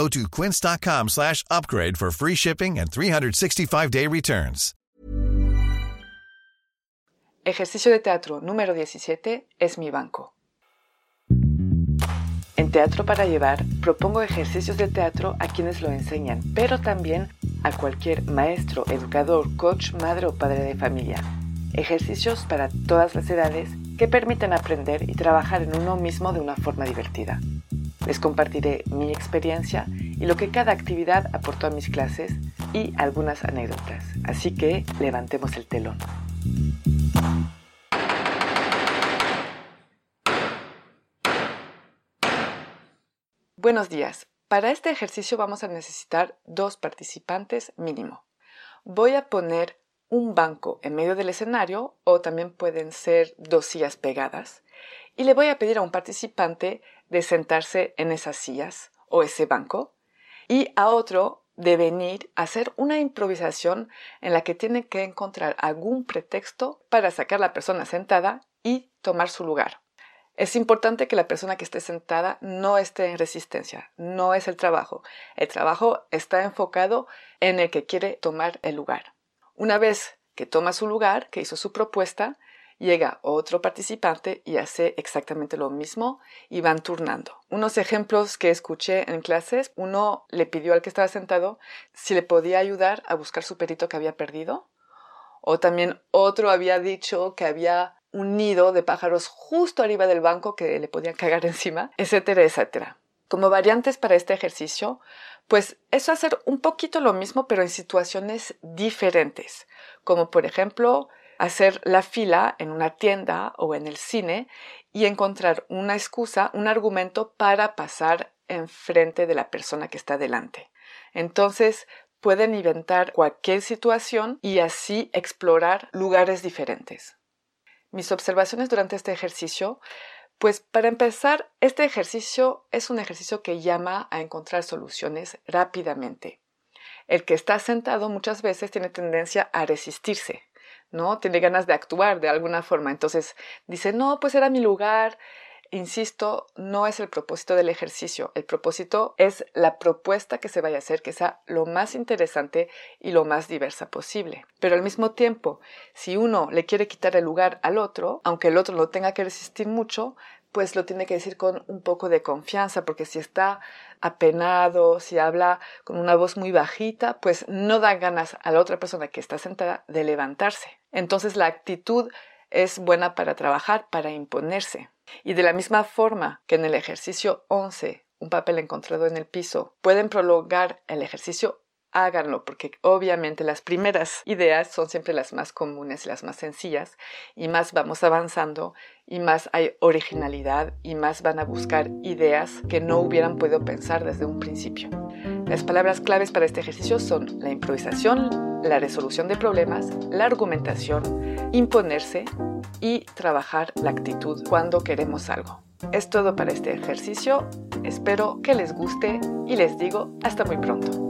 Go to quince.com slash upgrade for free shipping and 365-day returns. Ejercicio de teatro número 17 es mi banco. En Teatro para Llevar propongo ejercicios de teatro a quienes lo enseñan, pero también a cualquier maestro, educador, coach, madre o padre de familia. Ejercicios para todas las edades que permiten aprender y trabajar en uno mismo de una forma divertida. Les compartiré mi experiencia y lo que cada actividad aportó a mis clases y algunas anécdotas. Así que levantemos el telón. Buenos días. Para este ejercicio vamos a necesitar dos participantes mínimo. Voy a poner un banco en medio del escenario o también pueden ser dos sillas pegadas y le voy a pedir a un participante de sentarse en esas sillas o ese banco y a otro de venir a hacer una improvisación en la que tiene que encontrar algún pretexto para sacar a la persona sentada y tomar su lugar. Es importante que la persona que esté sentada no esté en resistencia, no es el trabajo. El trabajo está enfocado en el que quiere tomar el lugar. Una vez que toma su lugar, que hizo su propuesta, llega otro participante y hace exactamente lo mismo y van turnando. Unos ejemplos que escuché en clases, uno le pidió al que estaba sentado si le podía ayudar a buscar su perito que había perdido, o también otro había dicho que había un nido de pájaros justo arriba del banco que le podían cagar encima, etcétera, etcétera. Como variantes para este ejercicio, pues es hacer un poquito lo mismo pero en situaciones diferentes, como por ejemplo hacer la fila en una tienda o en el cine y encontrar una excusa, un argumento para pasar enfrente de la persona que está delante. Entonces, pueden inventar cualquier situación y así explorar lugares diferentes mis observaciones durante este ejercicio, pues para empezar, este ejercicio es un ejercicio que llama a encontrar soluciones rápidamente. El que está sentado muchas veces tiene tendencia a resistirse, ¿no? Tiene ganas de actuar de alguna forma. Entonces dice, no, pues era mi lugar, insisto, no es el propósito del ejercicio. El propósito es la propuesta que se vaya a hacer que sea lo más interesante y lo más diversa posible. Pero al mismo tiempo, si uno le quiere quitar el lugar al otro, aunque el otro lo tenga que resistir mucho, pues lo tiene que decir con un poco de confianza, porque si está apenado, si habla con una voz muy bajita, pues no da ganas a la otra persona que está sentada de levantarse. Entonces la actitud es buena para trabajar, para imponerse. Y de la misma forma que en el ejercicio 11, un papel encontrado en el piso, pueden prolongar el ejercicio, háganlo, porque obviamente las primeras ideas son siempre las más comunes, las más sencillas, y más vamos avanzando, y más hay originalidad, y más van a buscar ideas que no hubieran podido pensar desde un principio. Las palabras claves para este ejercicio son la improvisación, la resolución de problemas, la argumentación, imponerse y trabajar la actitud cuando queremos algo. Es todo para este ejercicio, espero que les guste y les digo hasta muy pronto.